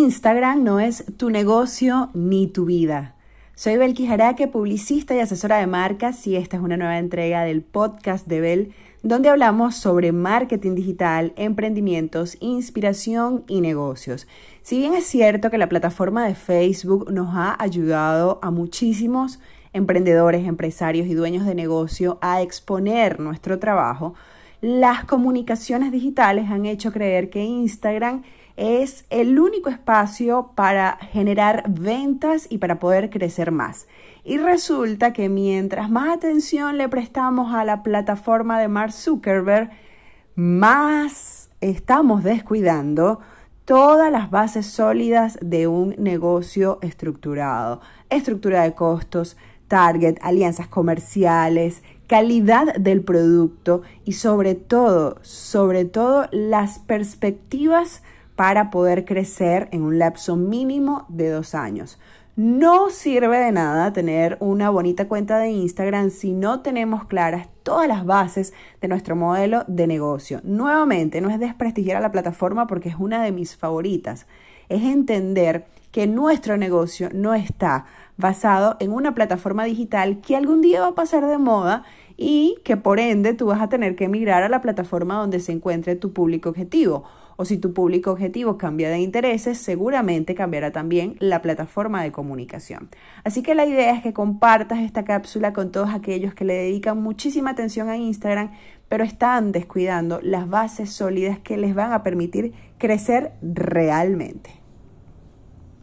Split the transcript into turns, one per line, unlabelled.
Instagram no es tu negocio ni tu vida. Soy Belki Jaraque, publicista y asesora de marcas y esta es una nueva entrega del podcast de Bel donde hablamos sobre marketing digital, emprendimientos, inspiración y negocios. Si bien es cierto que la plataforma de Facebook nos ha ayudado a muchísimos emprendedores, empresarios y dueños de negocio a exponer nuestro trabajo, las comunicaciones digitales han hecho creer que Instagram es el único espacio para generar ventas y para poder crecer más. Y resulta que mientras más atención le prestamos a la plataforma de Mark Zuckerberg, más estamos descuidando todas las bases sólidas de un negocio estructurado. Estructura de costos, target, alianzas comerciales, calidad del producto y sobre todo, sobre todo las perspectivas para poder crecer en un lapso mínimo de dos años. No sirve de nada tener una bonita cuenta de Instagram si no tenemos claras todas las bases de nuestro modelo de negocio. Nuevamente, no es desprestigiar a la plataforma porque es una de mis favoritas. Es entender que nuestro negocio no está basado en una plataforma digital que algún día va a pasar de moda y que por ende tú vas a tener que migrar a la plataforma donde se encuentre tu público objetivo o si tu público objetivo cambia de intereses, seguramente cambiará también la plataforma de comunicación. Así que la idea es que compartas esta cápsula con todos aquellos que le dedican muchísima atención a Instagram, pero están descuidando las bases sólidas que les van a permitir crecer realmente.